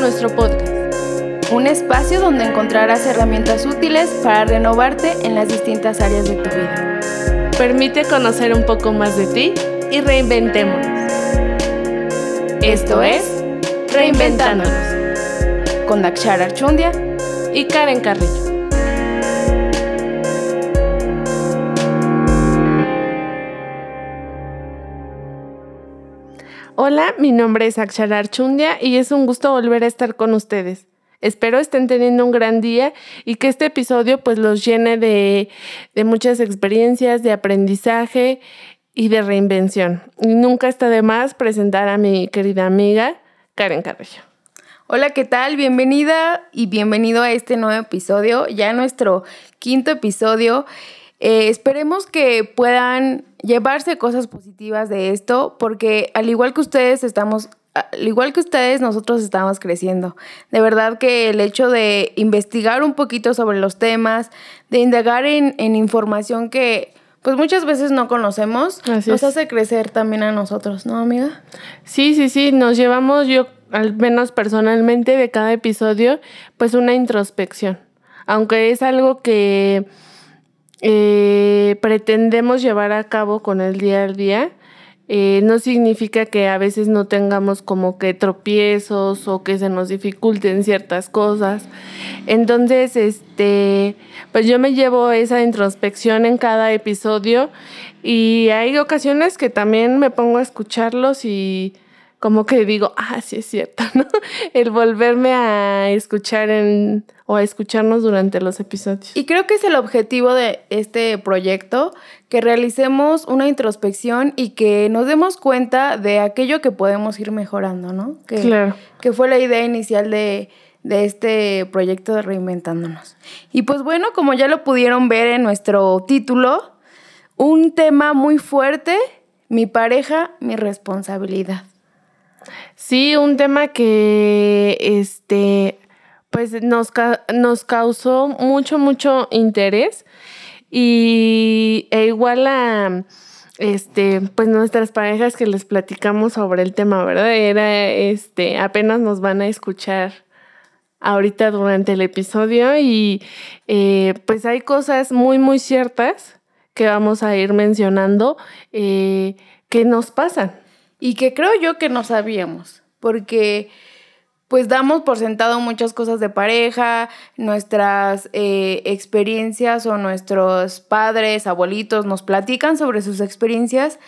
nuestro podcast, un espacio donde encontrarás herramientas útiles para renovarte en las distintas áreas de tu vida. Permite conocer un poco más de ti y reinventémonos. Esto es Reinventándonos con Dakshar Archundia y Karen Carrillo. Hola, mi nombre es Akshar Archundia y es un gusto volver a estar con ustedes. Espero estén teniendo un gran día y que este episodio pues los llene de, de muchas experiencias, de aprendizaje y de reinvención. Y nunca está de más presentar a mi querida amiga Karen Carrillo. Hola, ¿qué tal? Bienvenida y bienvenido a este nuevo episodio, ya nuestro quinto episodio. Eh, esperemos que puedan llevarse cosas positivas de esto, porque al igual que ustedes estamos, al igual que ustedes, nosotros estamos creciendo. De verdad que el hecho de investigar un poquito sobre los temas, de indagar en, información que pues muchas veces no conocemos, nos hace crecer también a nosotros, ¿no, amiga? Sí, sí, sí, nos llevamos yo, al menos personalmente, de cada episodio, pues una introspección. Aunque es algo que eh, pretendemos llevar a cabo con el día al día, eh, no significa que a veces no tengamos como que tropiezos o que se nos dificulten ciertas cosas. Entonces, este, pues yo me llevo esa introspección en cada episodio y hay ocasiones que también me pongo a escucharlos y como que digo, ah, sí es cierto, ¿no? El volverme a escuchar en, o a escucharnos durante los episodios. Y creo que es el objetivo de este proyecto, que realicemos una introspección y que nos demos cuenta de aquello que podemos ir mejorando, ¿no? Que, claro. Que fue la idea inicial de, de este proyecto de Reinventándonos. Y pues bueno, como ya lo pudieron ver en nuestro título, un tema muy fuerte, mi pareja, mi responsabilidad. Sí, un tema que este pues nos, nos causó mucho, mucho interés y e igual a este, pues nuestras parejas que les platicamos sobre el tema, ¿verdad? Era este, apenas nos van a escuchar ahorita durante el episodio y eh, pues hay cosas muy, muy ciertas que vamos a ir mencionando eh, que nos pasan. Y que creo yo que no sabíamos, porque pues damos por sentado muchas cosas de pareja, nuestras eh, experiencias o nuestros padres, abuelitos nos platican sobre sus experiencias,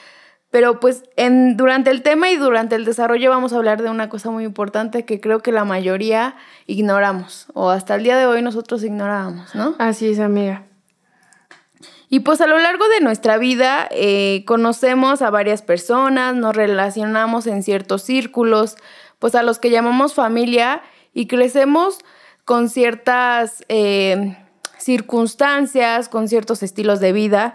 pero pues en, durante el tema y durante el desarrollo vamos a hablar de una cosa muy importante que creo que la mayoría ignoramos o hasta el día de hoy nosotros ignorábamos, ¿no? Así es, amiga. Y pues a lo largo de nuestra vida eh, conocemos a varias personas, nos relacionamos en ciertos círculos, pues a los que llamamos familia y crecemos con ciertas eh, circunstancias, con ciertos estilos de vida.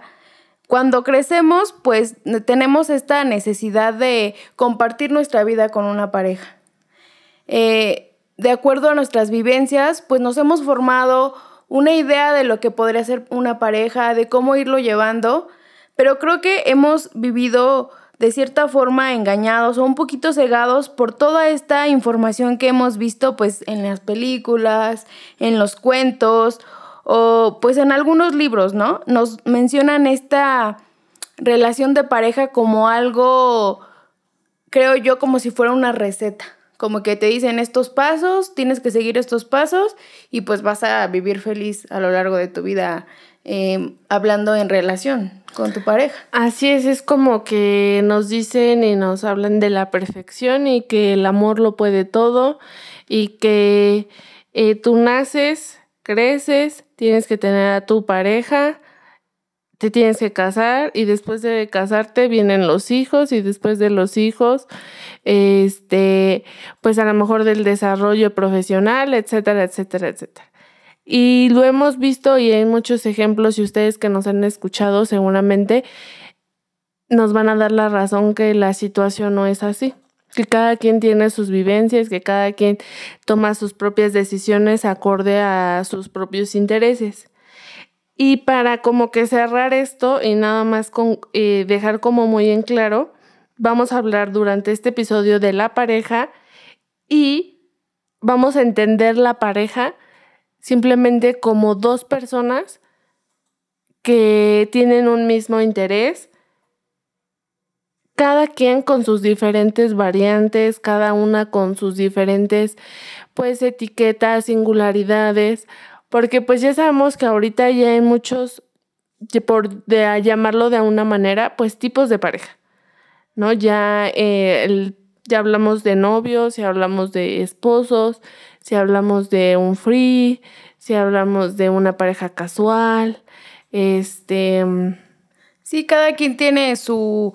Cuando crecemos, pues tenemos esta necesidad de compartir nuestra vida con una pareja. Eh, de acuerdo a nuestras vivencias, pues nos hemos formado una idea de lo que podría ser una pareja, de cómo irlo llevando, pero creo que hemos vivido de cierta forma engañados o un poquito cegados por toda esta información que hemos visto pues en las películas, en los cuentos o pues en algunos libros, ¿no? Nos mencionan esta relación de pareja como algo, creo yo, como si fuera una receta como que te dicen estos pasos, tienes que seguir estos pasos y pues vas a vivir feliz a lo largo de tu vida em, hablando en relación con tu pareja. Así es, es como que nos dicen y nos hablan de la perfección y que el amor lo puede todo y que eh, tú naces, creces, tienes que tener a tu pareja, te tienes que casar y después de casarte vienen los hijos y después de los hijos, este, pues a lo mejor del desarrollo profesional, etcétera, etcétera, etcétera. Y lo hemos visto y hay muchos ejemplos y ustedes que nos han escuchado seguramente nos van a dar la razón que la situación no es así que cada quien tiene sus vivencias, que cada quien toma sus propias decisiones acorde a sus propios intereses. Y para como que cerrar esto y nada más con, eh, dejar como muy en claro, vamos a hablar durante este episodio de la pareja y vamos a entender la pareja simplemente como dos personas que tienen un mismo interés, cada quien con sus diferentes variantes, cada una con sus diferentes pues etiquetas, singularidades, porque pues ya sabemos que ahorita ya hay muchos, por de llamarlo de una manera, pues tipos de pareja, ¿no? Ya, eh, ya hablamos de novios, ya hablamos de esposos, si hablamos de un free, si hablamos de una pareja casual, este... Sí, cada quien tiene su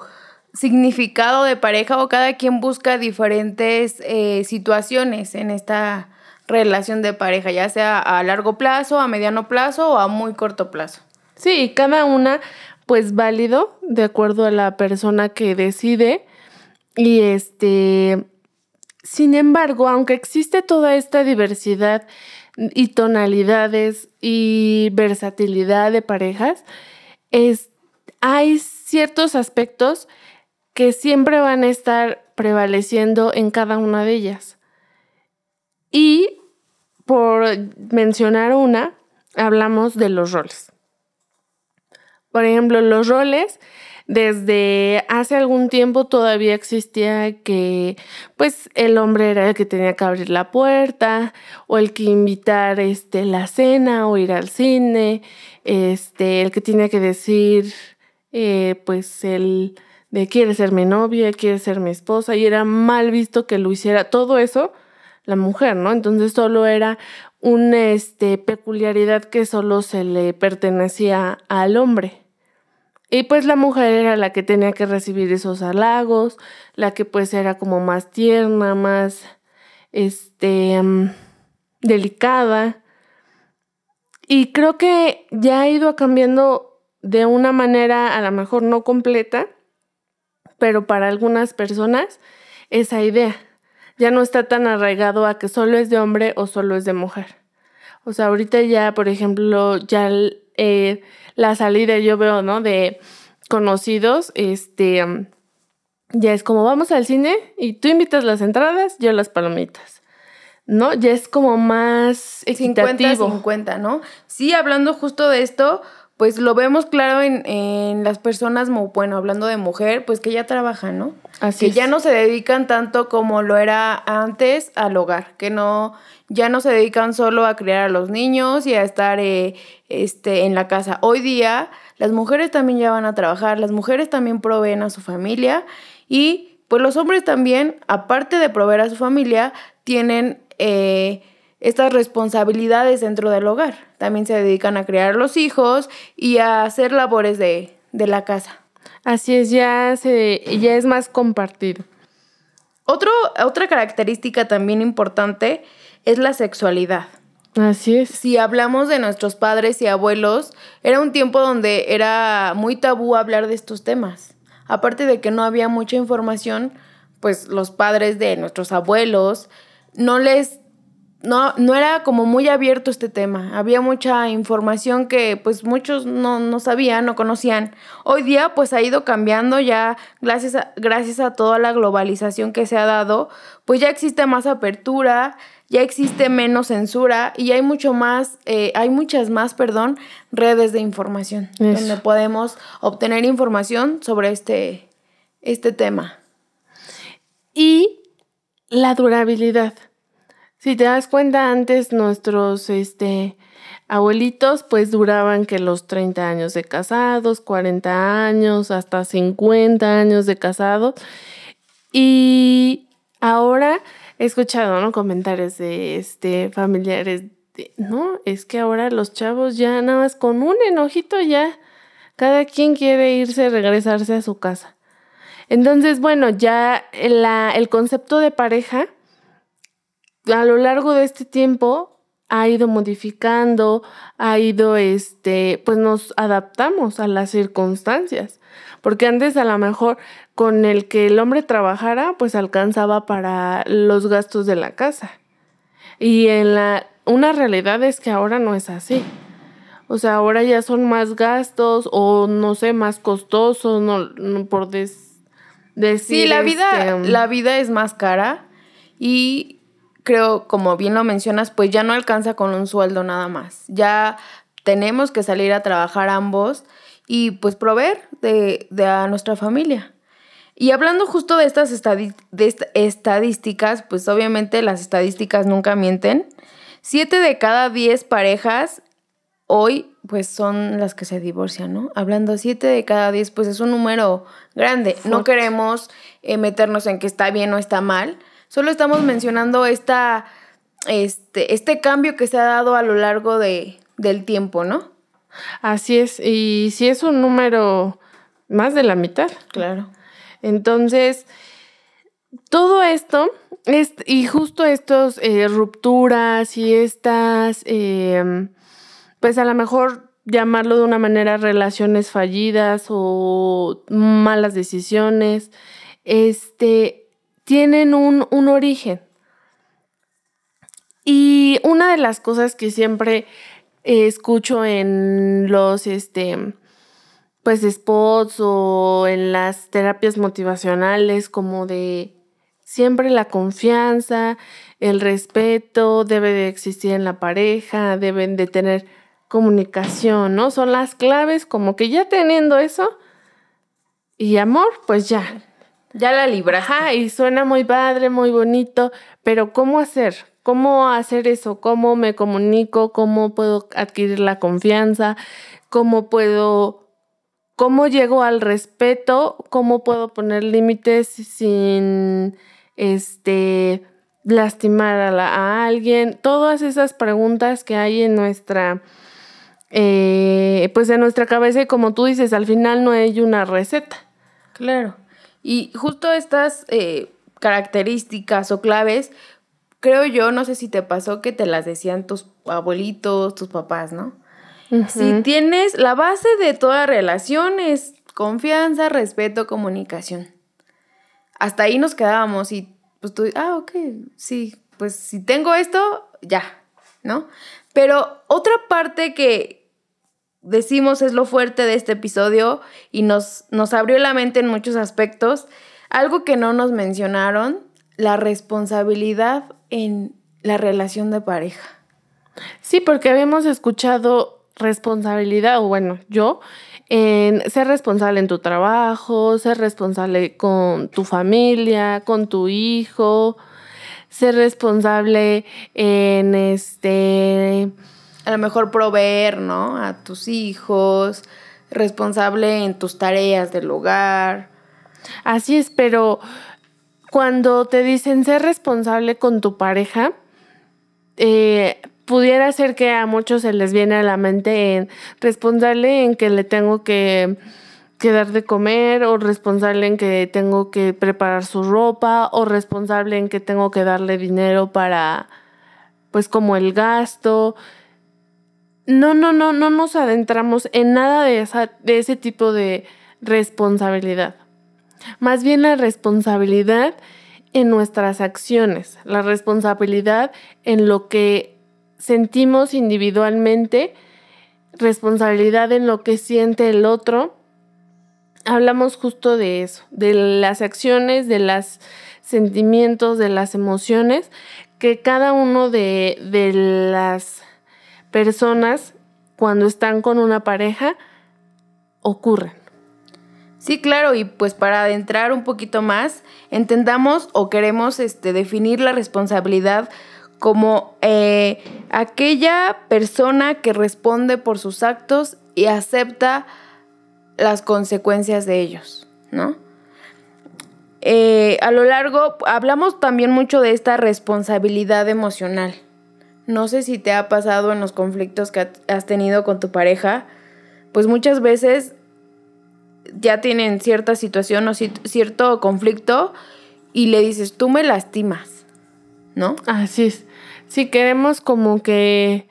significado de pareja o cada quien busca diferentes eh, situaciones en esta relación de pareja, ya sea a largo plazo, a mediano plazo o a muy corto plazo. Sí, cada una pues válido de acuerdo a la persona que decide y este sin embargo, aunque existe toda esta diversidad y tonalidades y versatilidad de parejas, es, hay ciertos aspectos que siempre van a estar prevaleciendo en cada una de ellas. Y por mencionar una, hablamos de los roles. Por ejemplo, los roles desde hace algún tiempo todavía existía que pues el hombre era el que tenía que abrir la puerta o el que invitar este la cena o ir al cine, este el que tenía que decir eh, pues el de quiere ser mi novia, quiere ser mi esposa y era mal visto que lo hiciera todo eso la mujer, ¿no? Entonces solo era una este, peculiaridad que solo se le pertenecía al hombre. Y pues la mujer era la que tenía que recibir esos halagos, la que pues era como más tierna, más este mm, delicada. Y creo que ya ha ido cambiando de una manera a lo mejor no completa, pero para algunas personas esa idea ya no está tan arraigado a que solo es de hombre o solo es de mujer. O sea, ahorita ya, por ejemplo, ya eh, la salida yo veo, ¿no? De conocidos, este, ya es como vamos al cine y tú invitas las entradas, yo las palomitas. ¿No? Ya es como más equitativo. 50-50, ¿no? Sí, hablando justo de esto, pues lo vemos claro en, las personas, bueno, hablando de mujer, pues que ya trabajan, ¿no? Así que ya no se dedican tanto como lo era antes al hogar, que no, ya no se dedican solo a criar a los niños y a estar eh, este, en la casa. Hoy día las mujeres también ya van a trabajar, las mujeres también proveen a su familia y pues los hombres también, aparte de proveer a su familia, tienen eh, estas responsabilidades dentro del hogar. También se dedican a criar los hijos y a hacer labores de, de la casa. Así es, ya, se, ya es más compartido. Otro, otra característica también importante es la sexualidad. Así es. Si hablamos de nuestros padres y abuelos, era un tiempo donde era muy tabú hablar de estos temas. Aparte de que no había mucha información, pues los padres de nuestros abuelos no les no, no era como muy abierto este tema. Había mucha información que pues muchos no, no, sabían, no conocían. Hoy día pues ha ido cambiando ya gracias a, gracias a toda la globalización que se ha dado, pues ya existe más apertura, ya existe menos censura y hay mucho más, eh, hay muchas más, perdón, redes de información donde podemos obtener información sobre este, este tema. Y la durabilidad. Si te das cuenta, antes nuestros este, abuelitos pues duraban que los 30 años de casados, 40 años, hasta 50 años de casados. Y ahora he escuchado ¿no? comentarios de este, familiares, no, es que ahora los chavos ya nada más con un enojito ya, cada quien quiere irse, regresarse a su casa. Entonces, bueno, ya la, el concepto de pareja a lo largo de este tiempo ha ido modificando, ha ido, este, pues nos adaptamos a las circunstancias. Porque antes a lo mejor con el que el hombre trabajara, pues alcanzaba para los gastos de la casa. Y en la, una realidad es que ahora no es así. O sea, ahora ya son más gastos o no sé, más costosos, no, por decir. Sí, la vida, este, la vida es más cara y creo, como bien lo mencionas, pues ya no alcanza con un sueldo nada más. Ya tenemos que salir a trabajar ambos y pues proveer de, a nuestra familia. Y hablando justo de estas de estadísticas, pues obviamente las estadísticas nunca mienten. Siete de cada diez parejas hoy pues son las que se divorcian, ¿no? Hablando siete de cada diez, pues es un número grande. No queremos eh, meternos en que está bien o está mal. Solo estamos mencionando esta, este, este cambio que se ha dado a lo largo de, del tiempo, ¿no? Así es, y si es un número más de la mitad. Claro. Entonces, todo esto, es, y justo estas eh, rupturas y estas, em, pues a lo mejor llamarlo de una manera relaciones fallidas o malas decisiones, este, tienen un, un origen. Y una de las cosas que siempre escucho en los, este, pues spots o en las terapias motivacionales como de siempre la confianza, el respeto debe de existir en la pareja, deben de tener comunicación, ¿no? Son las claves como que ya teniendo eso y amor, pues ya. Ya la libras. y suena muy padre, muy bonito, pero ¿cómo hacer? ¿Cómo hacer eso? ¿Cómo me comunico? ¿Cómo puedo adquirir la confianza? ¿Cómo puedo, cómo llego al respeto? ¿Cómo puedo poner límites sin, este, lastimar a, alguien? Todas esas preguntas que hay en nuestra, eh, pues en nuestra cabeza y como tú dices, al final no hay una receta. Claro. Y justo estas eh, características o claves creo yo, no sé si te pasó que te las decían tus abuelitos, tus papás, ¿no? Si tienes la base de toda relación es confianza, respeto, comunicación. Hasta ahí nos quedábamos y pues tú, ah, ok, sí, pues si tengo esto, ya, ¿no? Pero otra parte que decimos es lo fuerte de este episodio y nos, nos abrió la mente en muchos aspectos, algo que no nos mencionaron, la responsabilidad en la relación de pareja. Sí, porque habíamos escuchado responsabilidad, o bueno, yo, en ser responsable en tu trabajo, ser responsable con tu familia, con tu hijo, ser responsable en este... A lo mejor proveer, ¿no? A tus hijos, responsable en tus tareas del hogar. Así es, pero cuando te dicen ser responsable con tu pareja, eh, pudiera ser que a muchos se les viene a la mente en responsable en que le tengo que, que dar de comer o responsable en que tengo que preparar su ropa o responsable en que tengo que darle dinero para pues como el gasto. No, no, no, no nos adentramos en nada de, esa, de ese tipo de responsabilidad más bien la responsabilidad en nuestras acciones, la responsabilidad en lo que sentimos individualmente, responsabilidad en lo que siente el otro. Hablamos justo de eso, de las acciones, de los sentimientos, de las emociones que cada uno de, de las personas cuando están con una pareja ocurren. Sí, claro, y pues para adentrar un poquito más, entendamos o queremos este, definir la responsabilidad como eh, aquella persona que responde por sus actos y acepta las consecuencias de ellos, ¿no? Eh, a lo largo, hablamos también mucho de esta responsabilidad emocional. No sé si te ha pasado en los conflictos que has tenido con tu pareja, pues muchas veces ya tienen cierta situación o cierto conflicto y le dices, tú me lastimas, ¿no? Así es. Si queremos como que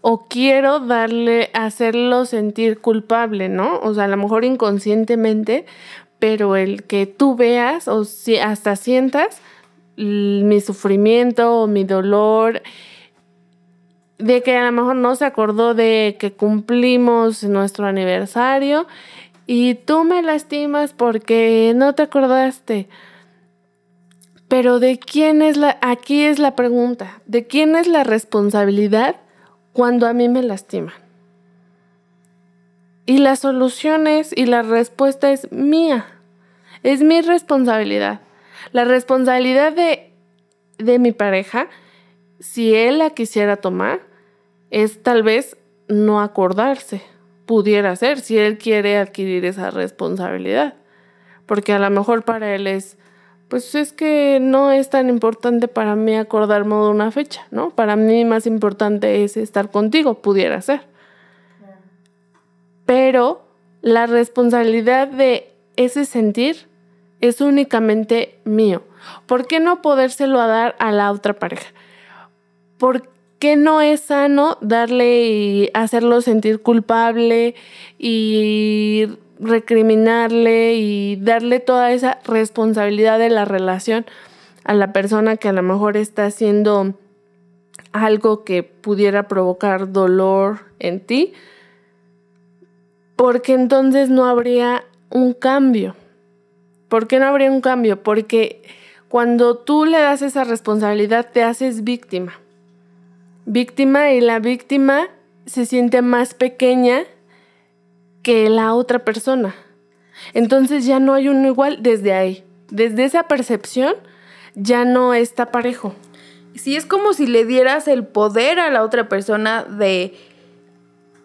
o quiero darle, hacerlo sentir culpable, ¿no? O sea, a lo mejor inconscientemente, pero el que tú veas o si hasta sientas mi sufrimiento o mi dolor, de que a lo mejor no se acordó de que cumplimos nuestro aniversario y tú me lastimas porque no te acordaste. Pero de quién es la, aquí es la pregunta, ¿de quién es la responsabilidad cuando a mí me lastiman? Y la solución es, y la respuesta es mía, es mi responsabilidad. La responsabilidad de, de mi pareja, si él la quisiera tomar, es tal vez no acordarse. Pudiera ser, si él quiere adquirir esa responsabilidad. Porque a lo mejor para él es, pues es que no es tan importante para mí acordarme de una fecha, ¿no? Para mí más importante es estar contigo, pudiera ser. Pero la responsabilidad de ese sentir es únicamente mío. ¿Por qué no podérselo a dar a la otra pareja? ¿Por qué no es sano darle y hacerlo sentir culpable y recriminarle y darle toda esa responsabilidad de la relación a la persona que a lo mejor está haciendo algo que pudiera provocar dolor en ti? Porque entonces no habría un cambio. ¿Por qué no habría un cambio? Porque cuando tú le das esa responsabilidad te haces víctima. Víctima y la víctima se siente más pequeña que la otra persona. Entonces ya no hay uno igual desde ahí. Desde esa percepción ya no está parejo. Sí, es como si le dieras el poder a la otra persona de,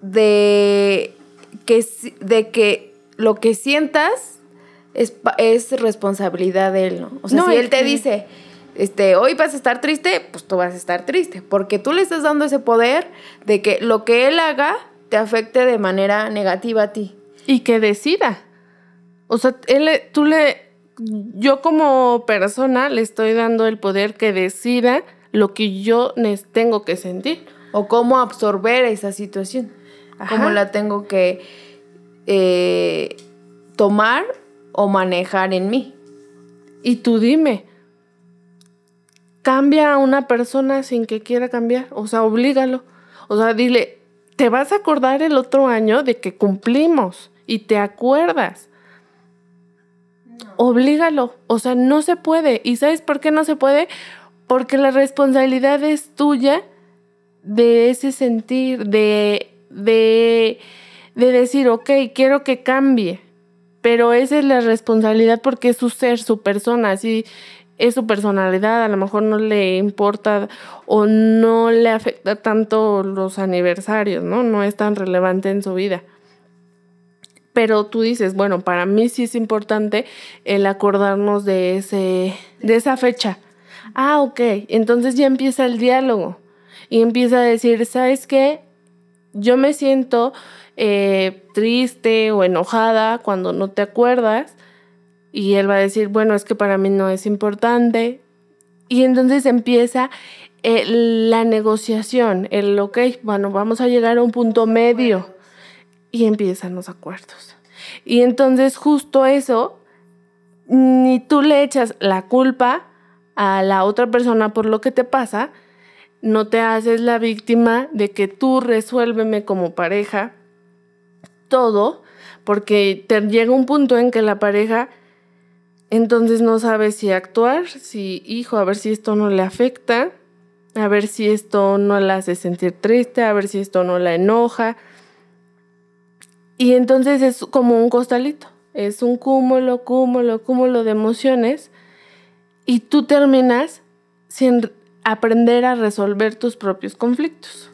de, que, de que lo que sientas es, responsabilidad de él, ¿no? O sea, si él te dice, este, hoy vas a estar triste, pues tú vas a estar triste, porque tú le estás dando ese poder de que lo que él haga te afecte de manera negativa a ti. Y que decida. O sea, él, tú le, yo como persona le estoy dando el poder que decida lo que yo tengo que sentir. O cómo absorber esa situación. Cómo la tengo que eh, tomar o manejar en mí. Y tú dime, cambia a una persona sin que quiera cambiar, o sea, oblígalo. O sea, dile, te vas a acordar el otro año de que cumplimos y te acuerdas. Oblígalo, o sea, no se puede. ¿Y sabes por qué no se puede? Porque la responsabilidad es tuya de ese sentir, de, de, de decir, ok, quiero que cambie pero esa es la responsabilidad porque es su ser, su persona, así es su personalidad, a lo mejor no le importa o no le afecta tanto los aniversarios, ¿no? No es tan relevante en su vida. Pero tú dices, bueno, para mí sí es importante el acordarnos de, ese, de esa fecha. Ah, ok, entonces ya empieza el diálogo y empieza a decir, ¿sabes qué? Yo me siento eh, triste o enojada cuando no te acuerdas y él va a decir, bueno, es que para mí no es importante. Y entonces empieza eh, la negociación, el, ok, bueno, vamos a llegar a un punto medio y empiezan los acuerdos. Y entonces justo eso, ni tú le echas la culpa a la otra persona por lo que te pasa, no te haces la víctima de que tú resuélveme como pareja todo, porque te llega un punto en que la pareja entonces no sabe si actuar, si, hijo, a ver si esto no le afecta, a ver si esto no la hace sentir triste, a ver si esto no la enoja. Y entonces es como un costalito, es un cúmulo, cúmulo, cúmulo de emociones y tú terminas sin aprender a resolver tus propios conflictos.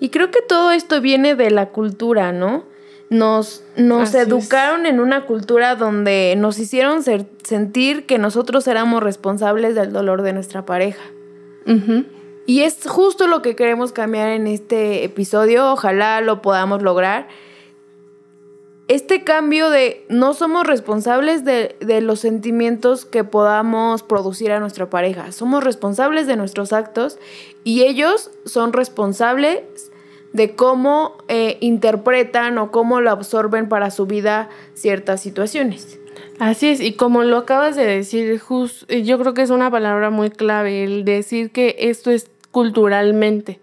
Y creo que todo esto viene de la cultura, ¿no? Nos, nos educaron en una cultura donde nos hicieron sentir que nosotros éramos responsables del dolor de nuestra pareja. Y es justo lo que queremos cambiar en este episodio. Ojalá lo podamos lograr. Este cambio de no somos responsables de, de los sentimientos que podamos producir a nuestra pareja. Somos responsables de nuestros actos y ellos son responsables de cómo eh, interpretan o cómo lo absorben para su vida ciertas situaciones. Así es, y como lo acabas de decir, Just, yo creo que es una palabra muy clave, el decir que esto es culturalmente.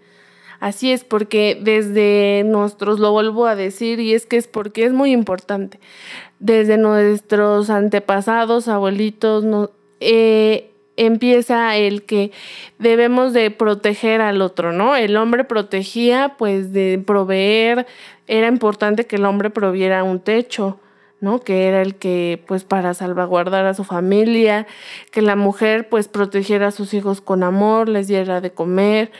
Así es, porque desde nuestros, lo vuelvo a decir, y es que es porque es muy importante, desde nuestros antepasados, abuelitos, no, eh, empieza el que debemos de proteger al otro, ¿no? El hombre protegía pues de proveer, era importante que el hombre proviera un techo, ¿no? Que era el que, pues, para salvaguardar a su familia, que la mujer, pues, protegiera a sus hijos con amor, les diera de comer.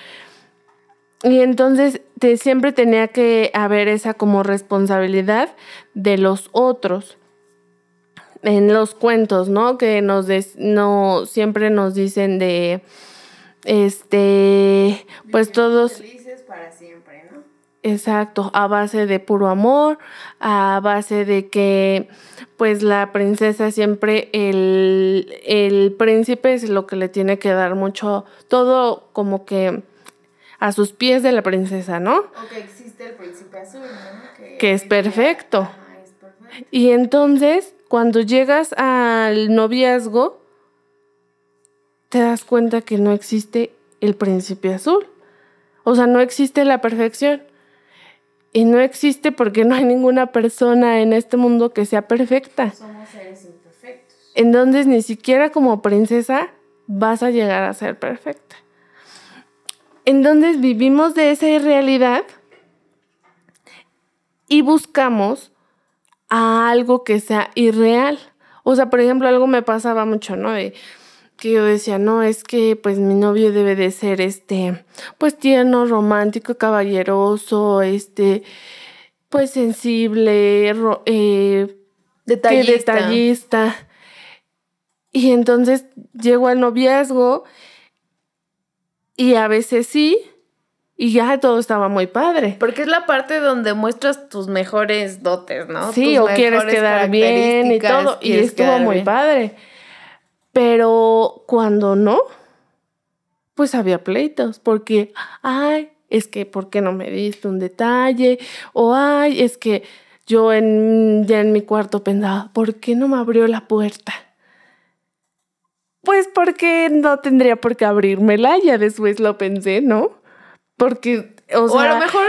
Y entonces siempre tenía que haber esa como responsabilidad de los otros. En los cuentos, ¿no? Que nos no siempre nos dicen de este pues todos Exacto, a base de puro amor, a base de que pues la princesa siempre, el, el príncipe es lo que le tiene que dar mucho, todo como que a sus pies de la princesa, ¿no? O que existe el príncipe azul, ¿no? Que, es, perfecto. es perfecto. Y entonces, cuando llegas al noviazgo, te das cuenta que no existe el príncipe azul. O sea, no existe la perfección. Y no existe porque no hay ninguna persona en este mundo que sea perfecta. Somos seres imperfectos. Entonces ni siquiera como princesa vas a llegar a ser perfecta. Entonces vivimos de esa irrealidad y buscamos a algo que sea irreal. O sea, por ejemplo, algo me pasaba mucho, ¿no? De, que yo decía, no, es que pues mi novio debe de ser este, pues tierno, romántico, caballeroso, este, pues sensible, eh, detallista. detallista. Y entonces llego al noviazgo y a veces sí, y ya todo estaba muy padre. Porque es la parte donde muestras tus mejores dotes, ¿no? Sí, o quieres quedar bien y todo, y estuvo muy padre. Pero cuando no, pues había pleitos, porque, ay, es que, ¿por qué no me diste un detalle? O, ay, es que yo en, ya en mi cuarto pensaba, ¿por qué no me abrió la puerta? Pues porque no tendría por qué abrirmela, ya después lo pensé, ¿no? Porque, o, sea, a lo mejor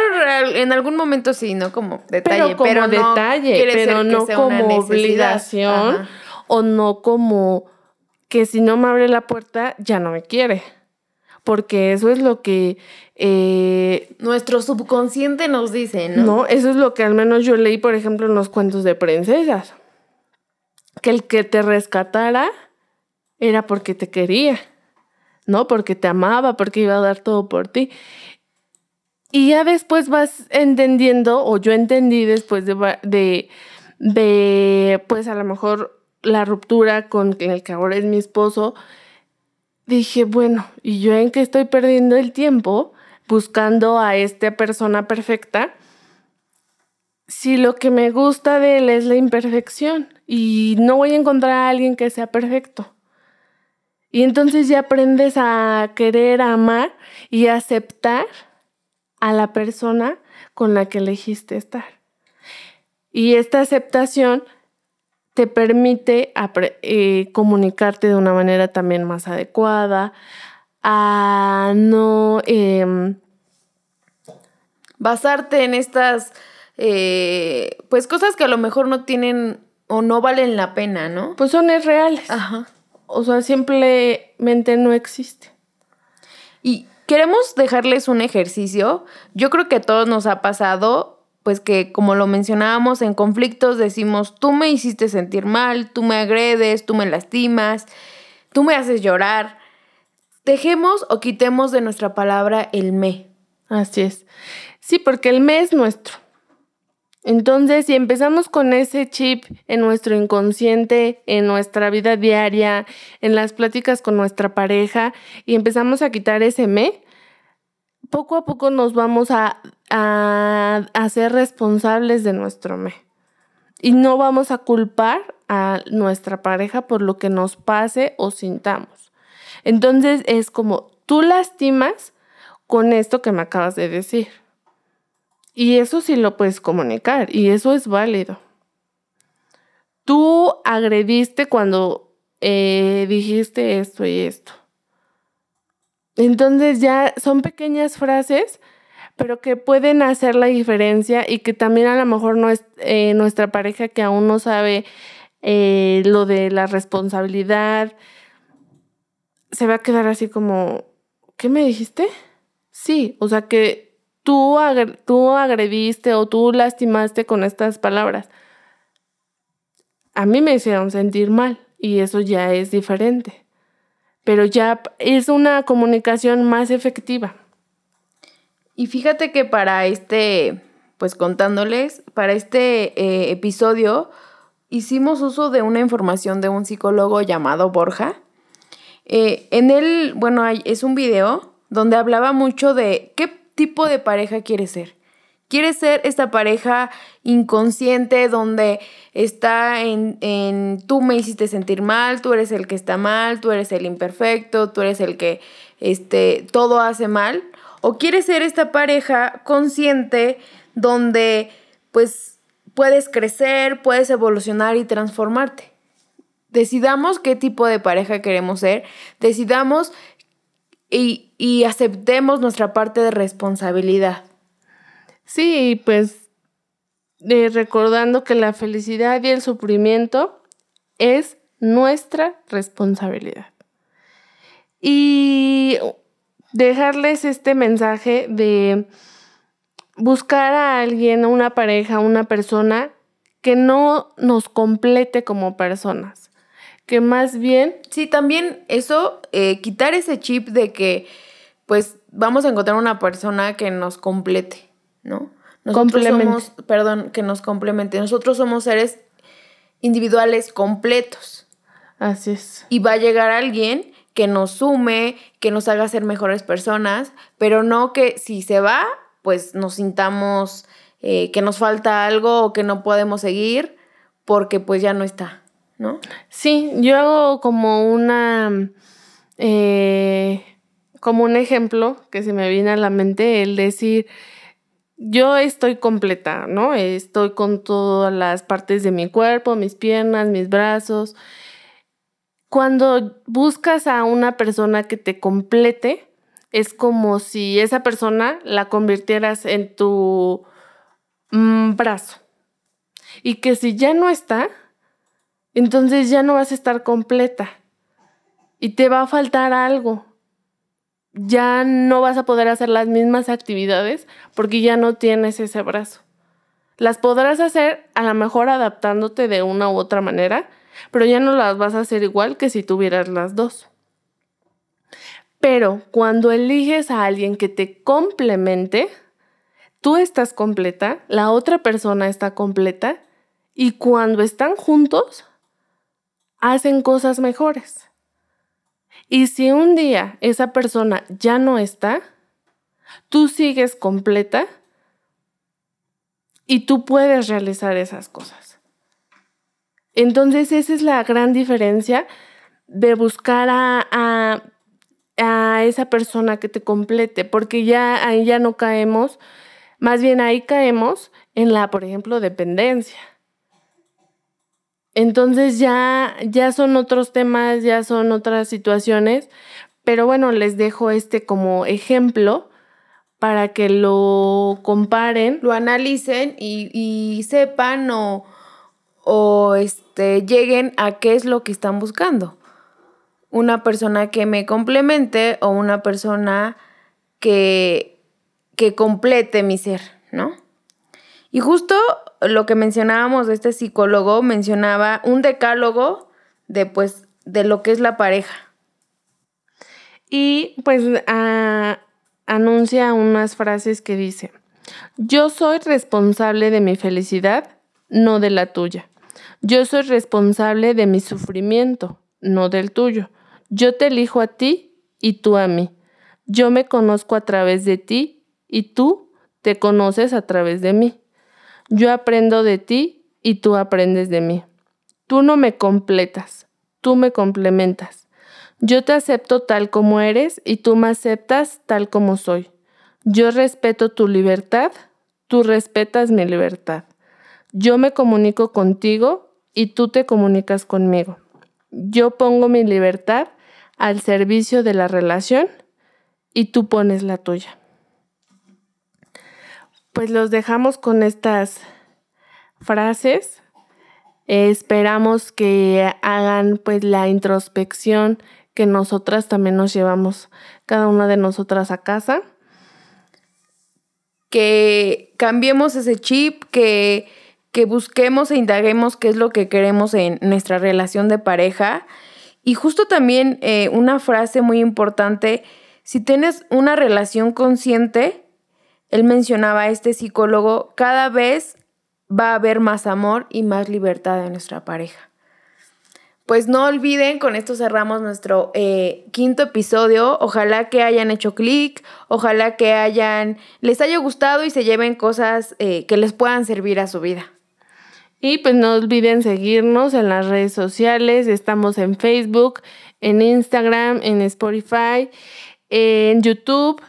en algún momento sí, ¿no? Como detalle, pero como detalle, pero no como obligación o no como que si no me abre la puerta ya no me quiere. Porque eso es lo que... Eh, Nuestro subconsciente nos dice, ¿no? No, eso es lo que al menos yo leí, por ejemplo, en los cuentos de princesas. Que el que te rescatara era porque te quería, ¿no? Porque te amaba, porque iba a dar todo por ti. Y ya después vas entendiendo, o yo entendí después de, de, pues a lo mejor la ruptura con el que ahora es mi esposo, dije, bueno, ¿y yo en qué estoy perdiendo el tiempo buscando a esta persona perfecta? Si lo que me gusta de él es la imperfección y no voy a encontrar a alguien que sea perfecto. Y entonces ya aprendes a querer, amar y aceptar a la persona con la que elegiste estar. Y esta aceptación te permite eh, comunicarte de una manera también más adecuada, a no em, basarte en estas, eh, pues cosas que a lo mejor no tienen o no valen la pena, ¿no? Pues son irreales. Ajá. O sea, simplemente no existe. Y queremos dejarles un ejercicio. Yo creo que a todos nos ha pasado pues que como lo mencionábamos en conflictos decimos, tú me hiciste sentir mal, tú me agredes, tú me lastimas, tú me haces llorar. Dejemos o quitemos de nuestra palabra el me. Así es. Sí, porque el me es nuestro. Entonces, si empezamos con ese chip en nuestro inconsciente, en nuestra vida diaria, en las pláticas con nuestra pareja, y empezamos a quitar ese me, poco a poco nos vamos a, a, ser responsables de nuestro me. Y no vamos a culpar a nuestra pareja por lo que nos pase o sintamos. Entonces es como tú lastimas con esto que me acabas de decir. Y eso sí lo puedes comunicar y eso es válido. Tú agrediste cuando eh, dijiste esto y esto. Entonces ya son pequeñas frases, pero que pueden hacer la diferencia y que también a lo mejor no es, eh, nuestra pareja que aún no sabe eh, lo de la responsabilidad, se va a quedar así como, ¿qué me dijiste? Sí, o sea que tú, tú agrediste o tú lastimaste con estas palabras. A mí me hicieron sentir mal y eso ya es diferente. Pero ya es una comunicación más efectiva. Y fíjate que para este, pues contándoles, para este eh, episodio hicimos uso de una información de un psicólogo llamado Borja. Eh, en él, bueno, es un video donde hablaba mucho de qué tipo de pareja quiere ser. Quiere ser esta pareja inconsciente donde está en, en, tú me hiciste sentir mal, tú eres el que está mal, tú eres el imperfecto, tú eres el que este, todo hace mal. O quiere ser esta pareja consciente donde pues puedes crecer, puedes evolucionar y transformarte. Decidamos qué tipo de pareja queremos ser, decidamos y, aceptemos nuestra parte de responsabilidad. Sí, pues recordando que la felicidad y el sufrimiento es nuestra responsabilidad. Y dejarles este mensaje de buscar a alguien, a una pareja, a una persona que no nos complete como personas, que más bien... Sí, también eso, eh, quitar ese chip de que pues vamos a encontrar una persona que nos complete, ¿no? Nosotros somos, perdón, que nos complemente. Nosotros somos seres individuales completos. Así es. Y va a llegar alguien que nos sume, que nos haga ser mejores personas, pero no que si se va, pues nos sintamos eh, que nos falta algo o que no podemos seguir porque pues ya no está, ¿no? Sí, yo hago como una, eh, como un ejemplo que se me viene a la mente, el decir, yo estoy completa, ¿no? Estoy con todas las partes de mi cuerpo, mis piernas, mis brazos. Cuando buscas a una persona que te complete, es como si esa persona la convirtieras en tu mm, brazo. Y que si ya no está, entonces ya no vas a estar completa. Y te va a faltar algo. Ya no vas a poder hacer las mismas actividades porque ya no tienes ese brazo. Las podrás hacer a lo mejor adaptándote de una u otra manera, pero ya no las vas a hacer igual que si tuvieras las dos. Pero cuando eliges a alguien que te complemente, tú estás completa, la otra persona está completa y cuando están juntos, hacen cosas mejores. Y si un día esa persona ya no está, tú sigues completa y tú puedes realizar esas cosas. Entonces esa es la gran diferencia de buscar a, a esa persona que te complete, porque ya ahí ya no caemos, más bien ahí caemos en la, por ejemplo, dependencia. Entonces ya, ya son otros temas, ya son otras situaciones, pero bueno, les dejo este como ejemplo para que lo comparen. Lo analicen y, y sepan o, o este, lleguen a qué es lo que están buscando una persona que me complemente o una persona que, que complete mi ser, ¿no? Y justo lo que mencionábamos de este psicólogo, mencionaba un decálogo de, pues, de lo que es la pareja. Y pues anuncia unas frases que dice, yo soy responsable de mi felicidad, no de la tuya. Yo soy responsable de mi sufrimiento, no del tuyo. Yo te elijo a ti y tú a mí. Yo me conozco a través de ti y tú te conoces a través de mí. Yo aprendo de ti y tú aprendes de mí. Tú no me completas, tú me complementas. Yo te acepto tal como eres y tú me aceptas tal como soy. Yo respeto tu libertad, tú respetas mi libertad. Yo me comunico contigo y tú te comunicas conmigo. Yo pongo mi libertad al servicio de la relación y tú pones la tuya. Pues los dejamos con estas frases. esperamos que hagan pues la introspección que nosotras también nos llevamos, cada una de nosotras a casa. Que cambiemos ese chip, que, que busquemos e indaguemos qué es lo que queremos en nuestra relación de pareja. Y justo también eh, una frase muy importante, si tienes una relación consciente, él mencionaba a este psicólogo, cada vez va a haber más amor y más libertad en nuestra pareja. Pues no olviden, con esto cerramos nuestro eh, quinto episodio. Ojalá que hayan hecho clic, ojalá que hayan, les haya gustado y se lleven cosas eh, que les puedan servir a su vida. Y pues no olviden seguirnos en las redes sociales. Estamos en Facebook, en Instagram, en Spotify, en YouTube.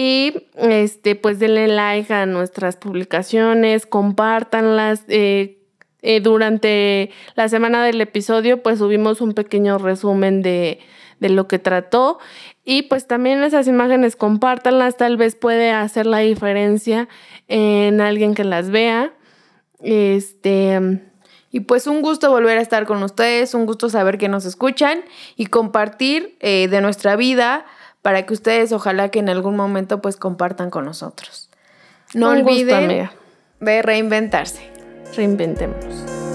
Y este, pues denle like a nuestras publicaciones, compártanlas. Eh, eh, durante la semana del episodio, pues subimos un pequeño resumen de, de lo que trató. Y pues también esas imágenes compártanlas, tal vez puede hacer la diferencia en alguien que las vea. Este. Y pues un gusto volver a estar con ustedes, un gusto saber que nos escuchan y compartir eh, de nuestra vida para que ustedes ojalá que en algún momento pues compartan con nosotros. No olviden de reinventarse. Reinventémonos.